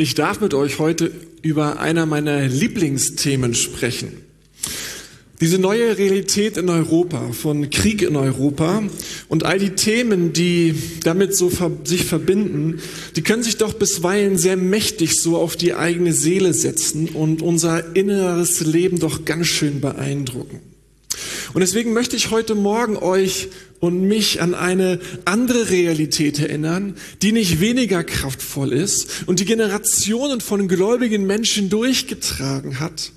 Ich darf mit euch heute über einer meiner Lieblingsthemen sprechen. Diese neue Realität in Europa, von Krieg in Europa und all die Themen, die damit so sich verbinden, die können sich doch bisweilen sehr mächtig so auf die eigene Seele setzen und unser inneres Leben doch ganz schön beeindrucken. Und deswegen möchte ich heute Morgen euch und mich an eine andere Realität erinnern, die nicht weniger kraftvoll ist und die Generationen von gläubigen Menschen durchgetragen hat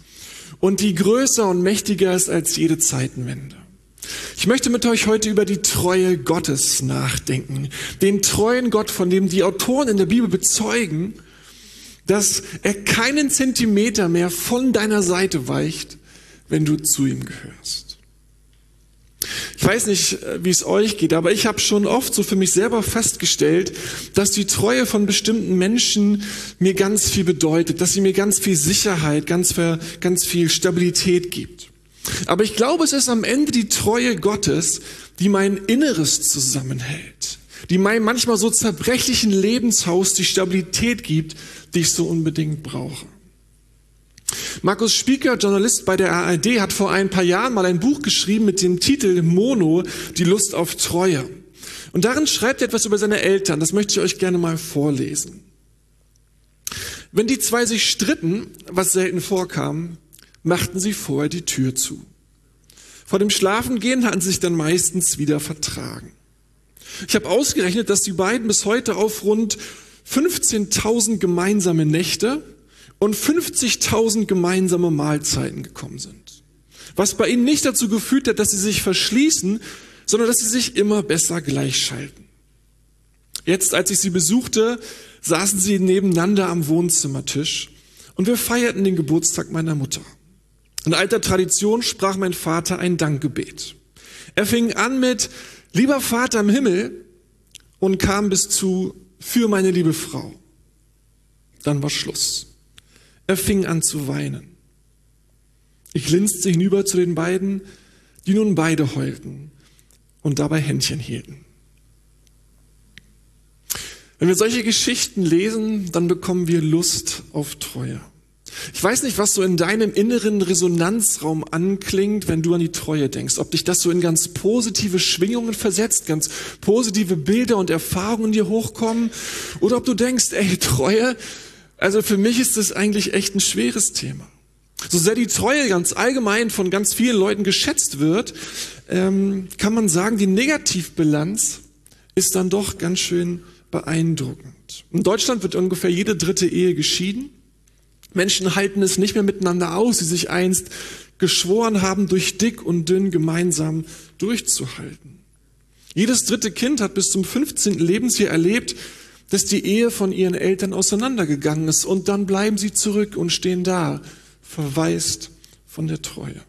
und die größer und mächtiger ist als jede Zeitenwende. Ich möchte mit euch heute über die Treue Gottes nachdenken, den treuen Gott, von dem die Autoren in der Bibel bezeugen, dass er keinen Zentimeter mehr von deiner Seite weicht, wenn du zu ihm gehörst. Ich weiß nicht, äh, wie es euch geht, aber ich habe schon oft so für mich selber festgestellt, dass die Treue von bestimmten Menschen mir ganz viel bedeutet, dass sie mir ganz viel Sicherheit, ganz, ganz viel Stabilität gibt. Aber ich glaube, es ist am Ende die Treue Gottes, die mein Inneres zusammenhält, die meinem manchmal so zerbrechlichen Lebenshaus die Stabilität gibt, die ich so unbedingt brauche. Markus Spieker, Journalist bei der ARD, hat vor ein paar Jahren mal ein Buch geschrieben mit dem Titel Mono, die Lust auf Treue. Und darin schreibt er etwas über seine Eltern. Das möchte ich euch gerne mal vorlesen. Wenn die zwei sich stritten, was selten vorkam, machten sie vorher die Tür zu. Vor dem Schlafengehen hatten sie sich dann meistens wieder vertragen. Ich habe ausgerechnet, dass die beiden bis heute auf rund 15.000 gemeinsame Nächte und 50.000 gemeinsame Mahlzeiten gekommen sind. Was bei ihnen nicht dazu geführt hat, dass sie sich verschließen, sondern dass sie sich immer besser gleichschalten. Jetzt, als ich sie besuchte, saßen sie nebeneinander am Wohnzimmertisch und wir feierten den Geburtstag meiner Mutter. In alter Tradition sprach mein Vater ein Dankgebet. Er fing an mit Lieber Vater im Himmel und kam bis zu Für meine liebe Frau. Dann war Schluss. Er fing an zu weinen. Ich linste hinüber zu den beiden, die nun beide heulten und dabei Händchen hielten. Wenn wir solche Geschichten lesen, dann bekommen wir Lust auf Treue. Ich weiß nicht, was so in deinem inneren Resonanzraum anklingt, wenn du an die Treue denkst. Ob dich das so in ganz positive Schwingungen versetzt, ganz positive Bilder und Erfahrungen dir hochkommen, oder ob du denkst, ey, Treue, also für mich ist das eigentlich echt ein schweres Thema. So sehr die Treue ganz allgemein von ganz vielen Leuten geschätzt wird, ähm, kann man sagen, die Negativbilanz ist dann doch ganz schön beeindruckend. In Deutschland wird ungefähr jede dritte Ehe geschieden. Menschen halten es nicht mehr miteinander aus, die sich einst geschworen haben, durch dick und dünn gemeinsam durchzuhalten. Jedes dritte Kind hat bis zum 15. Lebensjahr erlebt, dass die Ehe von ihren Eltern auseinandergegangen ist und dann bleiben sie zurück und stehen da, verwaist von der Treue.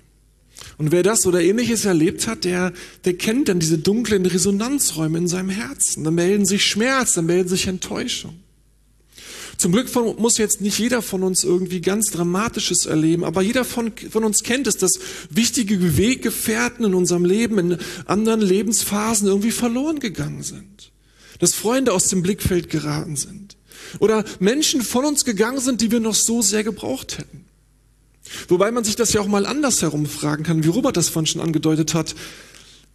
Und wer das oder ähnliches erlebt hat, der, der kennt dann diese dunklen Resonanzräume in seinem Herzen. Da melden sich Schmerz, da melden sich Enttäuschung. Zum Glück von, muss jetzt nicht jeder von uns irgendwie ganz Dramatisches erleben, aber jeder von, von uns kennt es, dass wichtige Weggefährten in unserem Leben, in anderen Lebensphasen irgendwie verloren gegangen sind dass Freunde aus dem Blickfeld geraten sind oder Menschen von uns gegangen sind, die wir noch so sehr gebraucht hätten. Wobei man sich das ja auch mal andersherum fragen kann, wie Robert das vorhin schon angedeutet hat.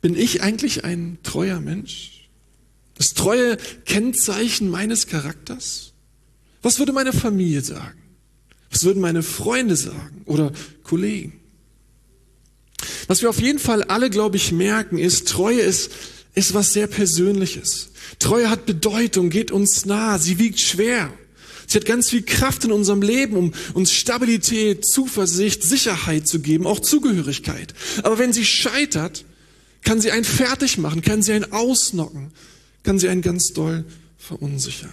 Bin ich eigentlich ein treuer Mensch? Das treue Kennzeichen meines Charakters? Was würde meine Familie sagen? Was würden meine Freunde sagen oder Kollegen? Was wir auf jeden Fall alle, glaube ich, merken, ist, Treue ist, ist was sehr Persönliches. Treue hat Bedeutung, geht uns nah, sie wiegt schwer. Sie hat ganz viel Kraft in unserem Leben, um uns Stabilität, Zuversicht, Sicherheit zu geben, auch Zugehörigkeit. Aber wenn sie scheitert, kann sie einen fertig machen, kann sie einen ausnocken, kann sie einen ganz doll verunsichern.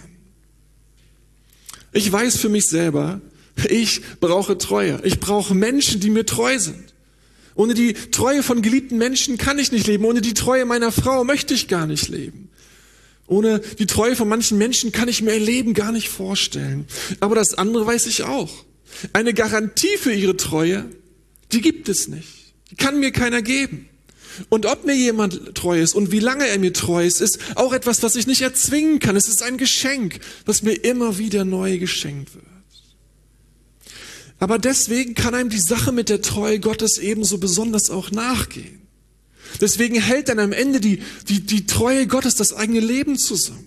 Ich weiß für mich selber, ich brauche Treue. Ich brauche Menschen, die mir treu sind. Ohne die Treue von geliebten Menschen kann ich nicht leben. Ohne die Treue meiner Frau möchte ich gar nicht leben. Ohne die Treue von manchen Menschen kann ich mir ihr Leben gar nicht vorstellen. Aber das andere weiß ich auch. Eine Garantie für ihre Treue, die gibt es nicht. Die kann mir keiner geben. Und ob mir jemand treu ist und wie lange er mir treu ist, ist auch etwas, was ich nicht erzwingen kann. Es ist ein Geschenk, was mir immer wieder neu geschenkt wird. Aber deswegen kann einem die Sache mit der Treue Gottes ebenso besonders auch nachgehen. Deswegen hält dann am Ende die, die, die Treue Gottes das eigene Leben zusammen.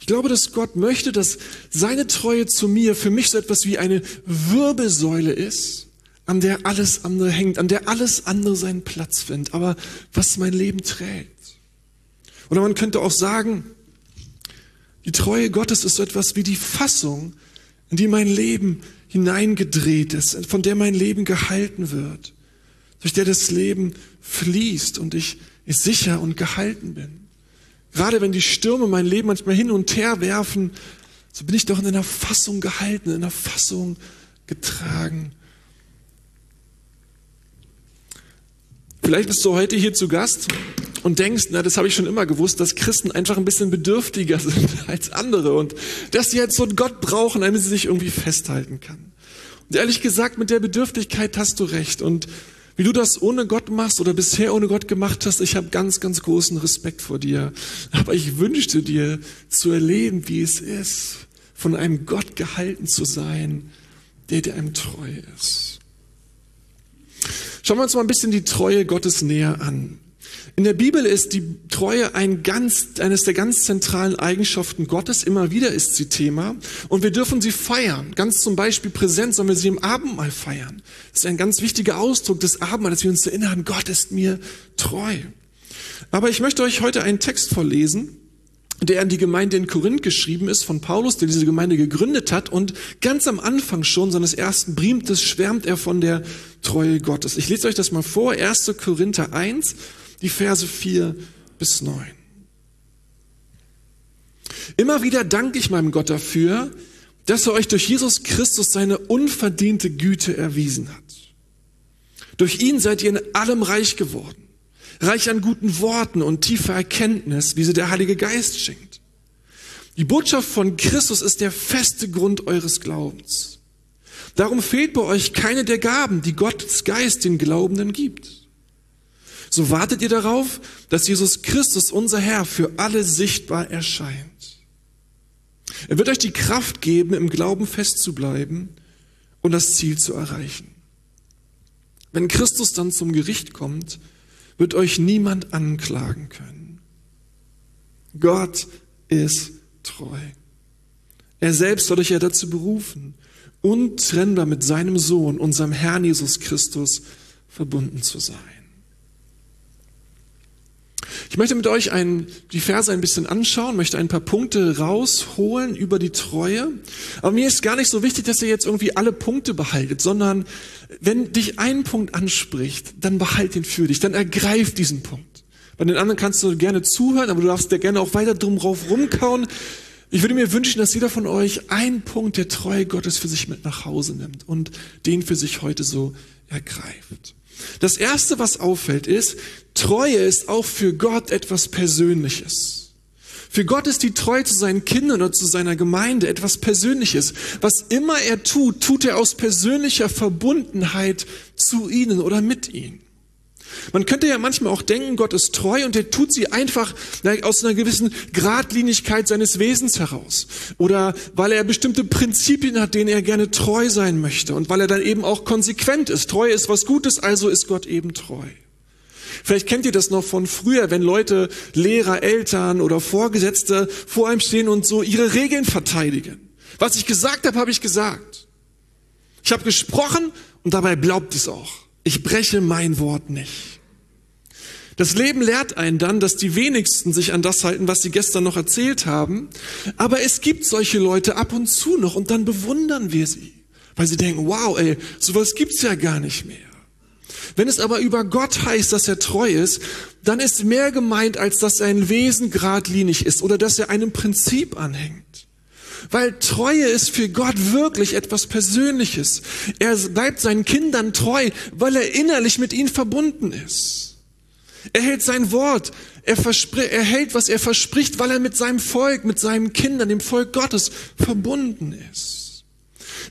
Ich glaube, dass Gott möchte, dass seine Treue zu mir für mich so etwas wie eine Wirbelsäule ist, an der alles andere hängt, an der alles andere seinen Platz findet, aber was mein Leben trägt. Oder man könnte auch sagen, die Treue Gottes ist so etwas wie die Fassung, in die mein Leben hineingedreht ist, von der mein Leben gehalten wird, durch der das Leben fließt und ich, ich sicher und gehalten bin. Gerade wenn die Stürme mein Leben manchmal hin und her werfen, so bin ich doch in einer Fassung gehalten, in einer Fassung getragen. Vielleicht bist du heute hier zu Gast und denkst, na, das habe ich schon immer gewusst, dass Christen einfach ein bisschen bedürftiger sind als andere und dass sie jetzt so einen Gott brauchen, damit sie sich irgendwie festhalten kann. Und ehrlich gesagt, mit der Bedürftigkeit hast du recht. Und wie du das ohne Gott machst oder bisher ohne Gott gemacht hast, ich habe ganz, ganz großen Respekt vor dir. Aber ich wünschte dir zu erleben, wie es ist, von einem Gott gehalten zu sein, der dir einem treu ist. Schauen wir uns mal ein bisschen die Treue Gottes näher an. In der Bibel ist die Treue ein ganz, eines der ganz zentralen Eigenschaften Gottes. Immer wieder ist sie Thema. Und wir dürfen sie feiern. Ganz zum Beispiel präsent sollen wir sie im Abendmahl feiern. Das ist ein ganz wichtiger Ausdruck des Abendmahls, dass wir uns erinnern, Gott ist mir treu. Aber ich möchte euch heute einen Text vorlesen, der an die Gemeinde in Korinth geschrieben ist, von Paulus, der diese Gemeinde gegründet hat. Und ganz am Anfang schon seines ersten Briefes schwärmt er von der Treue Gottes. Ich lese euch das mal vor. 1. Korinther 1, die Verse 4 bis 9. Immer wieder danke ich meinem Gott dafür, dass er euch durch Jesus Christus seine unverdiente Güte erwiesen hat. Durch ihn seid ihr in allem reich geworden, reich an guten Worten und tiefer Erkenntnis, wie sie der Heilige Geist schenkt. Die Botschaft von Christus ist der feste Grund eures Glaubens. Darum fehlt bei euch keine der Gaben, die Gottes Geist den Glaubenden gibt. So wartet ihr darauf, dass Jesus Christus, unser Herr, für alle sichtbar erscheint. Er wird euch die Kraft geben, im Glauben festzubleiben und das Ziel zu erreichen. Wenn Christus dann zum Gericht kommt, wird euch niemand anklagen können. Gott ist treu. Er selbst hat euch ja dazu berufen, untrennbar mit seinem Sohn, unserem Herrn Jesus Christus, verbunden zu sein. Ich möchte mit euch ein, die Verse ein bisschen anschauen, möchte ein paar Punkte rausholen über die Treue. Aber mir ist gar nicht so wichtig, dass ihr jetzt irgendwie alle Punkte behaltet, sondern wenn dich ein Punkt anspricht, dann behalt ihn für dich, dann ergreif diesen Punkt. Bei den anderen kannst du gerne zuhören, aber du darfst dir gerne auch weiter drum drauf rumkauen. Ich würde mir wünschen, dass jeder von euch einen Punkt der Treue Gottes für sich mit nach Hause nimmt und den für sich heute so ergreift. Das erste, was auffällt, ist, Treue ist auch für Gott etwas Persönliches. Für Gott ist die Treue zu seinen Kindern oder zu seiner Gemeinde etwas Persönliches. Was immer er tut, tut er aus persönlicher Verbundenheit zu ihnen oder mit ihnen. Man könnte ja manchmal auch denken, Gott ist treu und er tut sie einfach aus einer gewissen Gradlinigkeit seines Wesens heraus. Oder weil er bestimmte Prinzipien hat, denen er gerne treu sein möchte und weil er dann eben auch konsequent ist. Treue ist was Gutes, also ist Gott eben treu. Vielleicht kennt ihr das noch von früher, wenn Leute, Lehrer, Eltern oder Vorgesetzte vor einem stehen und so ihre Regeln verteidigen. Was ich gesagt habe, habe ich gesagt. Ich habe gesprochen und dabei glaubt es auch. Ich breche mein Wort nicht. Das Leben lehrt einen dann, dass die wenigsten sich an das halten, was sie gestern noch erzählt haben. Aber es gibt solche Leute ab und zu noch und dann bewundern wir sie, weil sie denken, wow, ey, sowas gibt's ja gar nicht mehr. Wenn es aber über Gott heißt, dass er treu ist, dann ist mehr gemeint, als dass sein Wesen geradlinig ist oder dass er einem Prinzip anhängt. Weil Treue ist für Gott wirklich etwas Persönliches. Er bleibt seinen Kindern treu, weil er innerlich mit ihnen verbunden ist. Er hält sein Wort. Er, er hält, was er verspricht, weil er mit seinem Volk, mit seinen Kindern, dem Volk Gottes verbunden ist.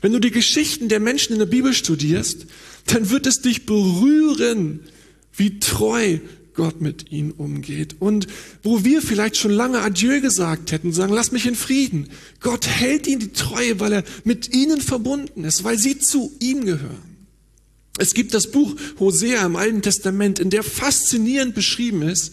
Wenn du die Geschichten der Menschen in der Bibel studierst, dann wird es dich berühren, wie treu Gott mit ihnen umgeht. Und wo wir vielleicht schon lange Adieu gesagt hätten, sagen, lass mich in Frieden. Gott hält ihnen die Treue, weil er mit ihnen verbunden ist, weil sie zu ihm gehören. Es gibt das Buch Hosea im Alten Testament, in der faszinierend beschrieben ist,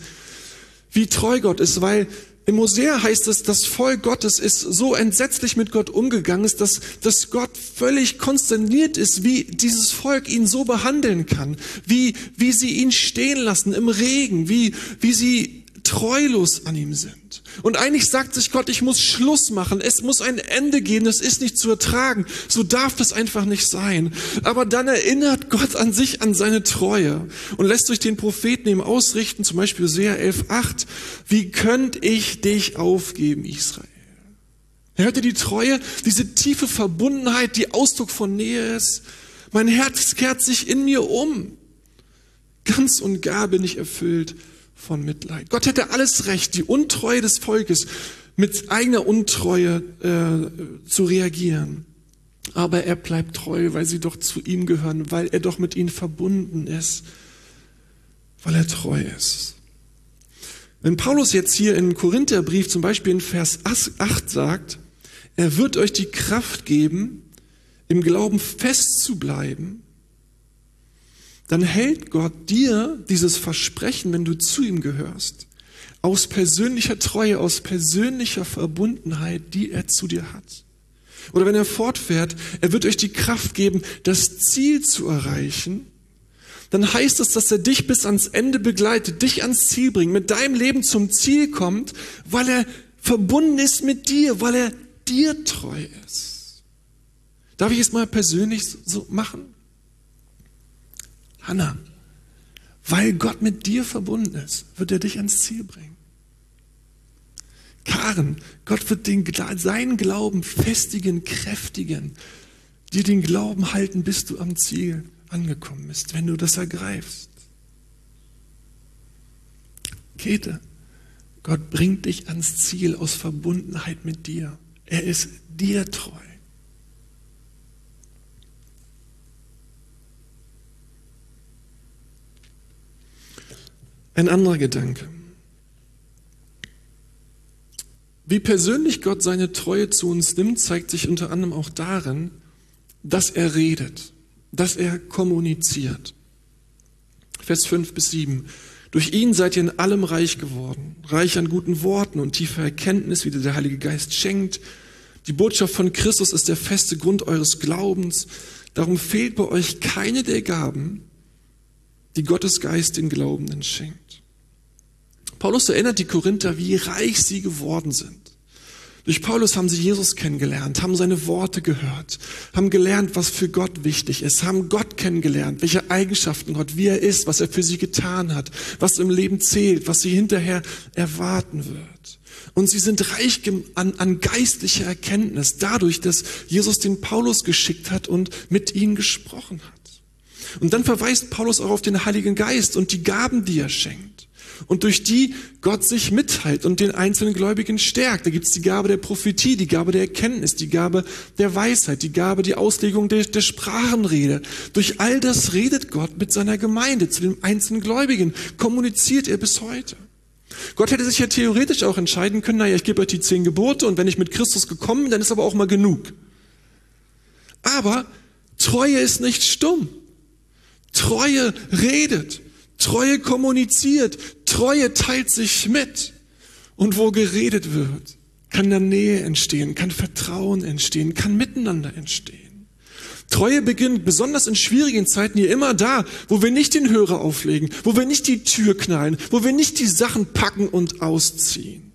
wie treu Gott ist, weil im Hosea heißt es, das Volk Gottes ist so entsetzlich mit Gott umgegangen ist, dass, dass Gott völlig konsterniert ist, wie dieses Volk ihn so behandeln kann, wie, wie sie ihn stehen lassen im Regen, wie, wie sie treulos an ihm sind. Und eigentlich sagt sich Gott, ich muss Schluss machen, es muss ein Ende geben, das ist nicht zu ertragen, so darf das einfach nicht sein. Aber dann erinnert Gott an sich, an seine Treue und lässt durch den Propheten ihm ausrichten, zum Beispiel Hosea 11,8, wie könnt ich dich aufgeben, Israel? Er hörte die Treue, diese tiefe Verbundenheit, die Ausdruck von Nähe ist. Mein Herz kehrt sich in mir um. Ganz und gar bin ich erfüllt von Mitleid. Gott hätte alles Recht, die Untreue des Volkes mit eigener Untreue äh, zu reagieren. Aber er bleibt treu, weil sie doch zu ihm gehören, weil er doch mit ihnen verbunden ist, weil er treu ist. Wenn Paulus jetzt hier in Korintherbrief zum Beispiel in Vers 8 sagt, er wird euch die Kraft geben, im Glauben fest zu bleiben, dann hält Gott dir dieses Versprechen, wenn du zu ihm gehörst, aus persönlicher Treue, aus persönlicher Verbundenheit, die er zu dir hat. Oder wenn er fortfährt, er wird euch die Kraft geben, das Ziel zu erreichen, dann heißt es, dass er dich bis ans Ende begleitet, dich ans Ziel bringt, mit deinem Leben zum Ziel kommt, weil er verbunden ist mit dir, weil er dir treu ist. Darf ich es mal persönlich so machen? Hanna, weil Gott mit dir verbunden ist, wird er dich ans Ziel bringen. Karen, Gott wird den, seinen Glauben festigen, kräftigen, dir den Glauben halten, bis du am Ziel angekommen bist, wenn du das ergreifst. Käthe, Gott bringt dich ans Ziel aus Verbundenheit mit dir. Er ist dir treu. Ein anderer Gedanke. Wie persönlich Gott seine Treue zu uns nimmt, zeigt sich unter anderem auch darin, dass er redet, dass er kommuniziert. Vers 5 bis 7. Durch ihn seid ihr in allem reich geworden, reich an guten Worten und tiefer Erkenntnis, wie dir der Heilige Geist schenkt. Die Botschaft von Christus ist der feste Grund eures Glaubens. Darum fehlt bei euch keine der Gaben, die Gottes Geist den Glaubenden schenkt. Paulus erinnert die Korinther, wie reich sie geworden sind. Durch Paulus haben sie Jesus kennengelernt, haben seine Worte gehört, haben gelernt, was für Gott wichtig ist, haben Gott kennengelernt, welche Eigenschaften Gott, wie er ist, was er für sie getan hat, was im Leben zählt, was sie hinterher erwarten wird. Und sie sind reich an, an geistlicher Erkenntnis dadurch, dass Jesus den Paulus geschickt hat und mit ihnen gesprochen hat. Und dann verweist Paulus auch auf den Heiligen Geist und die Gaben, die er schenkt. Und durch die Gott sich mitteilt und den einzelnen Gläubigen stärkt. Da gibt's die Gabe der Prophetie, die Gabe der Erkenntnis, die Gabe der Weisheit, die Gabe, die Auslegung der, der Sprachenrede. Durch all das redet Gott mit seiner Gemeinde, zu den einzelnen Gläubigen, kommuniziert er bis heute. Gott hätte sich ja theoretisch auch entscheiden können, naja, ich gebe euch die zehn Gebote und wenn ich mit Christus gekommen bin, dann ist aber auch mal genug. Aber Treue ist nicht stumm. Treue redet, Treue kommuniziert, Treue teilt sich mit. Und wo geredet wird, kann da Nähe entstehen, kann Vertrauen entstehen, kann Miteinander entstehen. Treue beginnt besonders in schwierigen Zeiten hier immer da, wo wir nicht den Hörer auflegen, wo wir nicht die Tür knallen, wo wir nicht die Sachen packen und ausziehen.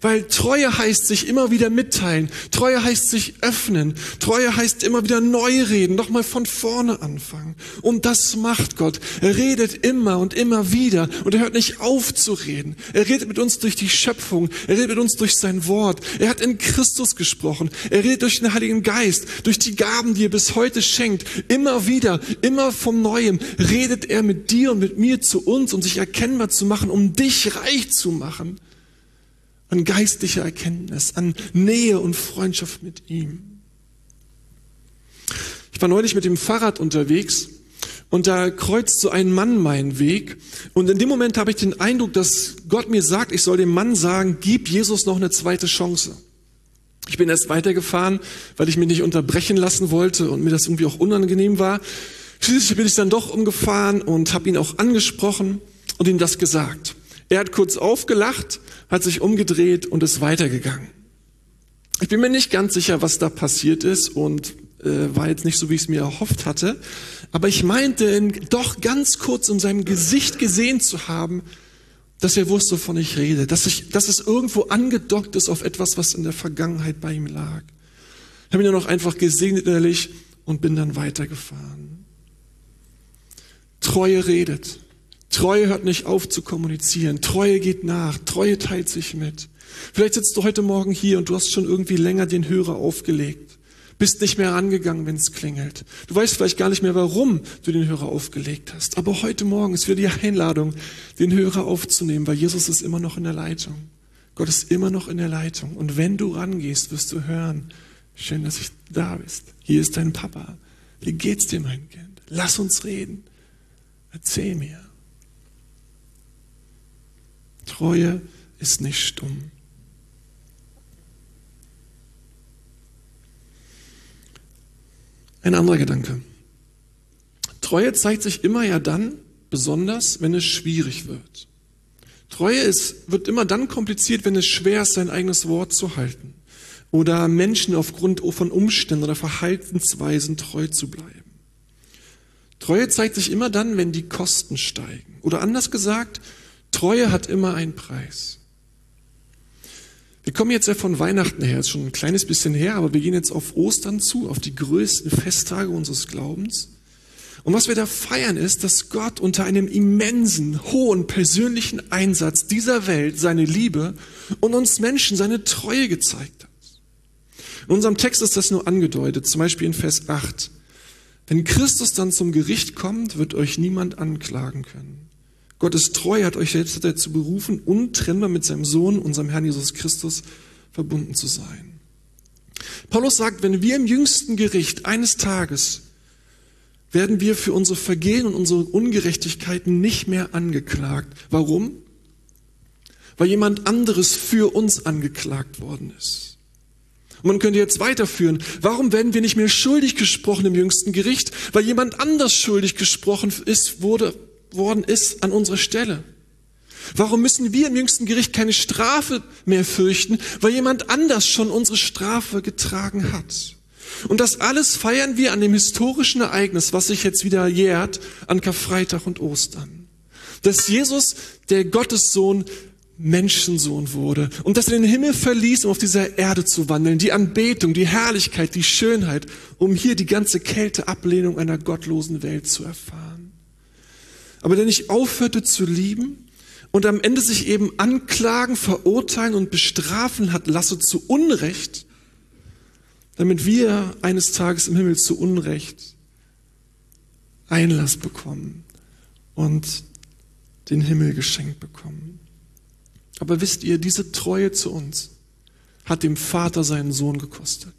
Weil Treue heißt sich immer wieder mitteilen. Treue heißt sich öffnen. Treue heißt immer wieder neu reden, nochmal von vorne anfangen. Und das macht Gott. Er redet immer und immer wieder und er hört nicht auf zu reden. Er redet mit uns durch die Schöpfung. Er redet mit uns durch sein Wort. Er hat in Christus gesprochen. Er redet durch den Heiligen Geist, durch die Gaben, die er bis heute schenkt. Immer wieder, immer vom Neuem redet er mit dir und mit mir zu uns, um sich erkennbar zu machen, um dich reich zu machen an geistlicher Erkenntnis, an Nähe und Freundschaft mit ihm. Ich war neulich mit dem Fahrrad unterwegs und da kreuzt so ein Mann meinen Weg. Und in dem Moment habe ich den Eindruck, dass Gott mir sagt, ich soll dem Mann sagen, gib Jesus noch eine zweite Chance. Ich bin erst weitergefahren, weil ich mich nicht unterbrechen lassen wollte und mir das irgendwie auch unangenehm war. Schließlich bin ich dann doch umgefahren und habe ihn auch angesprochen und ihm das gesagt. Er hat kurz aufgelacht, hat sich umgedreht und ist weitergegangen. Ich bin mir nicht ganz sicher, was da passiert ist und äh, war jetzt nicht so, wie ich es mir erhofft hatte. Aber ich meinte doch ganz kurz in seinem Gesicht gesehen zu haben, dass er wusste, wovon ich rede, dass, ich, dass es irgendwo angedockt ist auf etwas, was in der Vergangenheit bei ihm lag. Ich habe ihn dann auch einfach gesegnet innerlich und bin dann weitergefahren. Treue redet. Treue hört nicht auf zu kommunizieren. Treue geht nach. Treue teilt sich mit. Vielleicht sitzt du heute Morgen hier und du hast schon irgendwie länger den Hörer aufgelegt. Bist nicht mehr rangegangen, wenn es klingelt. Du weißt vielleicht gar nicht mehr, warum du den Hörer aufgelegt hast. Aber heute Morgen ist wieder die Einladung, den Hörer aufzunehmen, weil Jesus ist immer noch in der Leitung. Gott ist immer noch in der Leitung. Und wenn du rangehst, wirst du hören, schön, dass ich da bist. Hier ist dein Papa. Wie geht's dir, mein Kind? Lass uns reden. Erzähl mir. Treue ist nicht stumm. Ein anderer Gedanke. Treue zeigt sich immer ja dann besonders, wenn es schwierig wird. Treue ist, wird immer dann kompliziert, wenn es schwer ist, sein eigenes Wort zu halten oder Menschen aufgrund von Umständen oder Verhaltensweisen treu zu bleiben. Treue zeigt sich immer dann, wenn die Kosten steigen. Oder anders gesagt, Treue hat immer einen Preis. Wir kommen jetzt ja von Weihnachten her, ist schon ein kleines bisschen her, aber wir gehen jetzt auf Ostern zu, auf die größten Festtage unseres Glaubens. Und was wir da feiern ist, dass Gott unter einem immensen, hohen persönlichen Einsatz dieser Welt seine Liebe und uns Menschen seine Treue gezeigt hat. In unserem Text ist das nur angedeutet, zum Beispiel in Vers 8. Wenn Christus dann zum Gericht kommt, wird euch niemand anklagen können. Gott ist treu, hat euch selbst dazu berufen, untrennbar mit seinem Sohn, unserem Herrn Jesus Christus, verbunden zu sein. Paulus sagt, wenn wir im jüngsten Gericht eines Tages werden wir für unsere Vergehen und unsere Ungerechtigkeiten nicht mehr angeklagt. Warum? Weil jemand anderes für uns angeklagt worden ist. Und man könnte jetzt weiterführen. Warum werden wir nicht mehr schuldig gesprochen im jüngsten Gericht? Weil jemand anders schuldig gesprochen ist, wurde worden ist an unserer Stelle? Warum müssen wir im jüngsten Gericht keine Strafe mehr fürchten, weil jemand anders schon unsere Strafe getragen hat? Und das alles feiern wir an dem historischen Ereignis, was sich jetzt wieder jährt, an Karfreitag und Ostern. Dass Jesus, der Gottessohn, Menschensohn wurde und dass er den Himmel verließ, um auf dieser Erde zu wandeln, die Anbetung, die Herrlichkeit, die Schönheit, um hier die ganze Kälte, Ablehnung einer gottlosen Welt zu erfahren aber der nicht aufhörte zu lieben und am Ende sich eben anklagen, verurteilen und bestrafen hat lasse zu Unrecht, damit wir eines Tages im Himmel zu Unrecht Einlass bekommen und den Himmel geschenkt bekommen. Aber wisst ihr, diese Treue zu uns hat dem Vater seinen Sohn gekostet.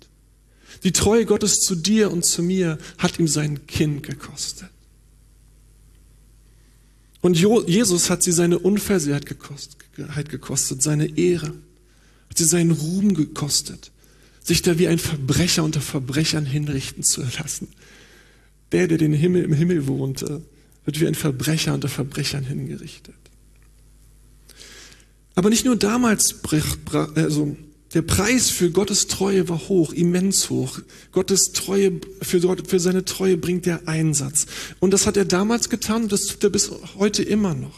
Die Treue Gottes zu dir und zu mir hat ihm sein Kind gekostet. Und Jesus hat sie seine Unversehrtheit gekostet, seine Ehre, hat sie seinen Ruhm gekostet, sich da wie ein Verbrecher unter Verbrechern hinrichten zu lassen. Der, der den Himmel im Himmel wohnte, wird wie ein Verbrecher unter Verbrechern hingerichtet. Aber nicht nur damals also der Preis für Gottes Treue war hoch, immens hoch. Gottes Treue, für, für seine Treue bringt er Einsatz. Und das hat er damals getan und das tut er bis heute immer noch.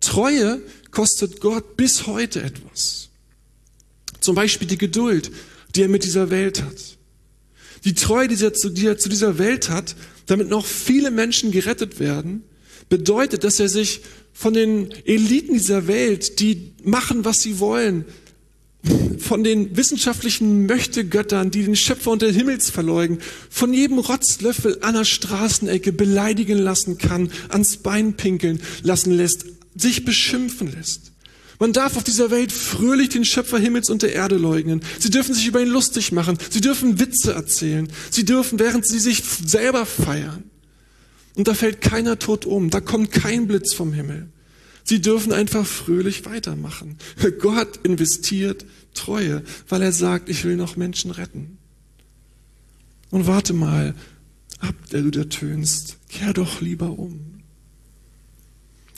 Treue kostet Gott bis heute etwas. Zum Beispiel die Geduld, die er mit dieser Welt hat. Die Treue, die er, zu, die er zu dieser Welt hat, damit noch viele Menschen gerettet werden, bedeutet, dass er sich von den Eliten dieser Welt, die machen, was sie wollen, von den wissenschaftlichen Möchtegöttern, die den Schöpfer unter Himmels verleugnen, von jedem Rotzlöffel an der Straßenecke beleidigen lassen kann, ans Bein pinkeln lassen lässt, sich beschimpfen lässt. Man darf auf dieser Welt fröhlich den Schöpfer Himmels und der Erde leugnen. Sie dürfen sich über ihn lustig machen. Sie dürfen Witze erzählen. Sie dürfen, während sie sich selber feiern. Und da fällt keiner tot um, da kommt kein Blitz vom Himmel. Sie dürfen einfach fröhlich weitermachen. Gott investiert Treue, weil er sagt, ich will noch Menschen retten. Und warte mal, ab, der du da tönst, kehr doch lieber um.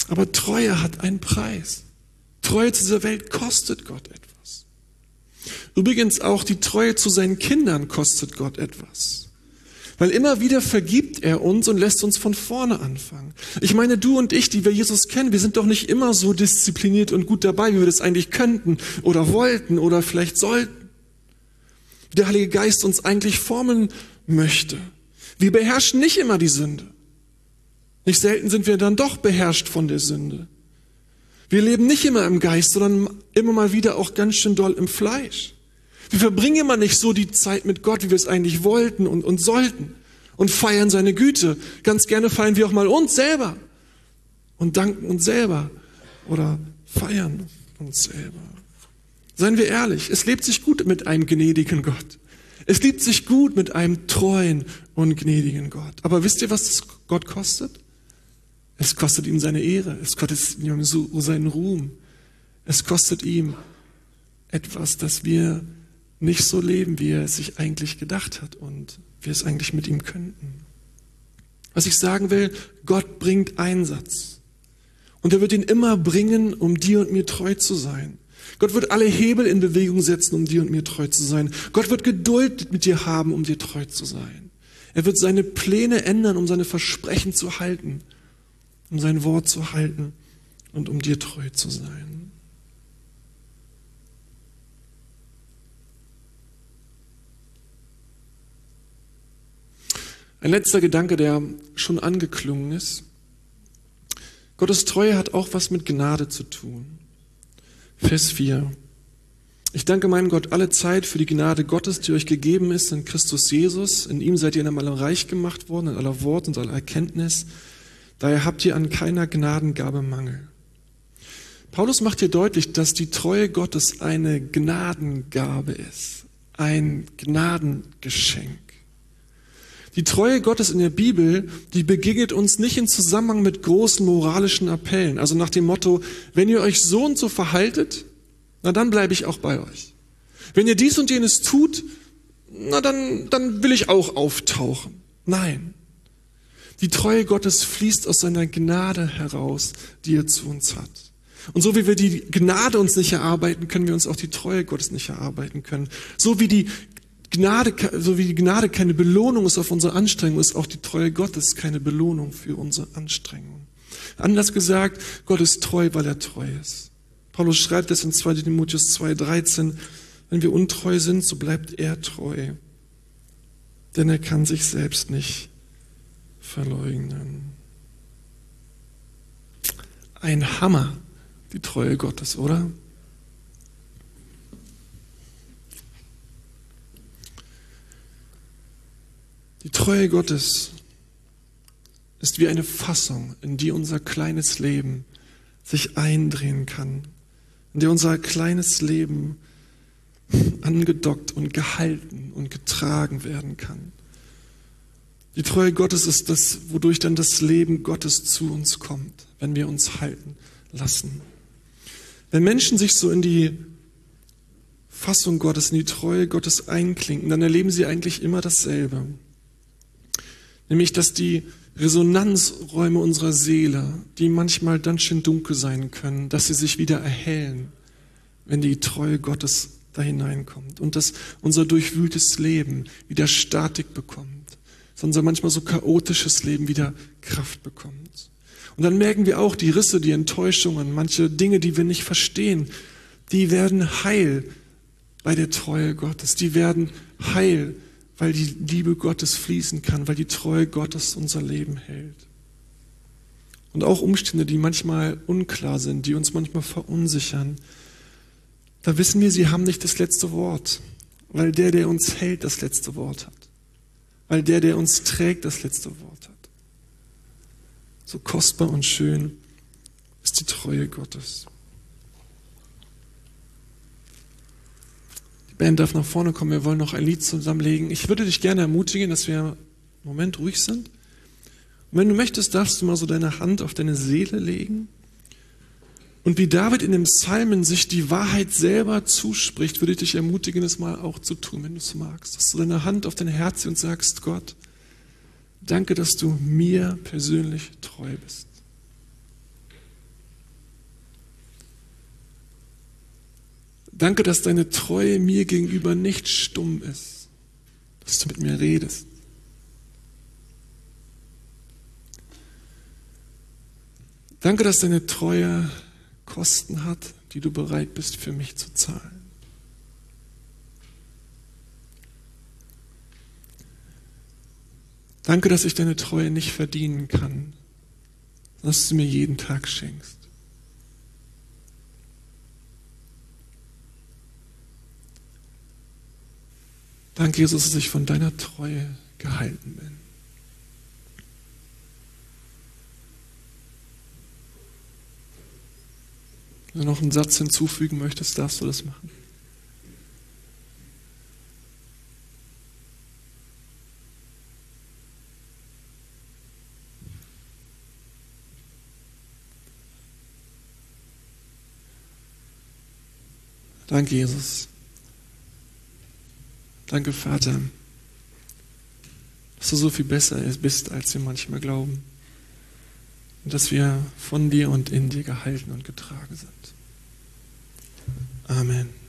Aber Treue hat einen Preis. Treue zu dieser Welt kostet Gott etwas. Übrigens auch die Treue zu seinen Kindern kostet Gott etwas. Weil immer wieder vergibt er uns und lässt uns von vorne anfangen. Ich meine, du und ich, die wir Jesus kennen, wir sind doch nicht immer so diszipliniert und gut dabei, wie wir das eigentlich könnten oder wollten oder vielleicht sollten. Wie der Heilige Geist uns eigentlich formen möchte. Wir beherrschen nicht immer die Sünde. Nicht selten sind wir dann doch beherrscht von der Sünde. Wir leben nicht immer im Geist, sondern immer mal wieder auch ganz schön doll im Fleisch. Wir verbringen immer nicht so die Zeit mit Gott, wie wir es eigentlich wollten und, und sollten und feiern seine Güte. Ganz gerne feiern wir auch mal uns selber und danken uns selber oder feiern uns selber. Seien wir ehrlich, es lebt sich gut mit einem gnädigen Gott. Es lebt sich gut mit einem treuen und gnädigen Gott. Aber wisst ihr, was Gott kostet? Es kostet ihm seine Ehre. Es kostet ihm seinen Ruhm. Es kostet ihm etwas, das wir nicht so leben, wie er es sich eigentlich gedacht hat und wir es eigentlich mit ihm könnten. Was ich sagen will, Gott bringt Einsatz. Und er wird ihn immer bringen, um dir und mir treu zu sein. Gott wird alle Hebel in Bewegung setzen, um dir und mir treu zu sein. Gott wird Geduld mit dir haben, um dir treu zu sein. Er wird seine Pläne ändern, um seine Versprechen zu halten, um sein Wort zu halten und um dir treu zu sein. Ein letzter Gedanke, der schon angeklungen ist. Gottes Treue hat auch was mit Gnade zu tun. Vers 4. Ich danke meinem Gott alle Zeit für die Gnade Gottes, die euch gegeben ist in Christus Jesus. In ihm seid ihr in allem reich gemacht worden, in aller Wort und aller Erkenntnis. Daher habt ihr an keiner Gnadengabe Mangel. Paulus macht hier deutlich, dass die Treue Gottes eine Gnadengabe ist, ein Gnadengeschenk. Die Treue Gottes in der Bibel, die begegnet uns nicht in Zusammenhang mit großen moralischen Appellen. Also nach dem Motto, wenn ihr euch so und so verhaltet, na dann bleibe ich auch bei euch. Wenn ihr dies und jenes tut, na dann, dann will ich auch auftauchen. Nein. Die Treue Gottes fließt aus seiner Gnade heraus, die er zu uns hat. Und so wie wir die Gnade uns nicht erarbeiten, können wir uns auch die Treue Gottes nicht erarbeiten können. So wie die Gnade, so wie die Gnade keine Belohnung ist auf unsere Anstrengung, ist auch die Treue Gottes keine Belohnung für unsere Anstrengung. Anders gesagt, Gott ist treu, weil er treu ist. Paulus schreibt es in 2 Timotheus 2,13, wenn wir untreu sind, so bleibt er treu. Denn er kann sich selbst nicht verleugnen. Ein Hammer, die Treue Gottes, oder? Die Treue Gottes ist wie eine Fassung, in die unser kleines Leben sich eindrehen kann, in der unser kleines Leben angedockt und gehalten und getragen werden kann. Die Treue Gottes ist das, wodurch dann das Leben Gottes zu uns kommt, wenn wir uns halten lassen. Wenn Menschen sich so in die Fassung Gottes, in die Treue Gottes einklinken, dann erleben sie eigentlich immer dasselbe. Nämlich, dass die Resonanzräume unserer Seele, die manchmal ganz schön dunkel sein können, dass sie sich wieder erhellen, wenn die Treue Gottes da hineinkommt und dass unser durchwühltes Leben wieder Statik bekommt, unser manchmal so chaotisches Leben wieder Kraft bekommt. Und dann merken wir auch die Risse, die Enttäuschungen, manche Dinge, die wir nicht verstehen, die werden heil bei der Treue Gottes, die werden heil weil die Liebe Gottes fließen kann, weil die Treue Gottes unser Leben hält. Und auch Umstände, die manchmal unklar sind, die uns manchmal verunsichern, da wissen wir, sie haben nicht das letzte Wort, weil der, der uns hält, das letzte Wort hat. Weil der, der uns trägt, das letzte Wort hat. So kostbar und schön ist die Treue Gottes. Band darf nach vorne kommen, wir wollen noch ein Lied zusammenlegen. Ich würde dich gerne ermutigen, dass wir einen Moment ruhig sind. Und Und wenn du möchtest, darfst du mal so deine Hand auf deine Seele legen. Und wie David in dem Psalmen sich die Wahrheit selber zuspricht, würde ich dich ermutigen, es mal auch zu tun, wenn du es magst. Dass du deine Hand auf dein Herz und sagst, Gott, danke, dass du mir persönlich treu bist. Danke, dass deine Treue mir gegenüber nicht stumm ist, dass du mit mir redest. Danke, dass deine Treue Kosten hat, die du bereit bist für mich zu zahlen. Danke, dass ich deine Treue nicht verdienen kann, dass du mir jeden Tag schenkst. Danke, Jesus, dass ich von deiner Treue gehalten bin. Wenn du noch einen Satz hinzufügen möchtest, darfst du das machen. Danke, Jesus. Danke, Vater, dass du so viel besser bist, als wir manchmal glauben. Und dass wir von dir und in dir gehalten und getragen sind. Amen.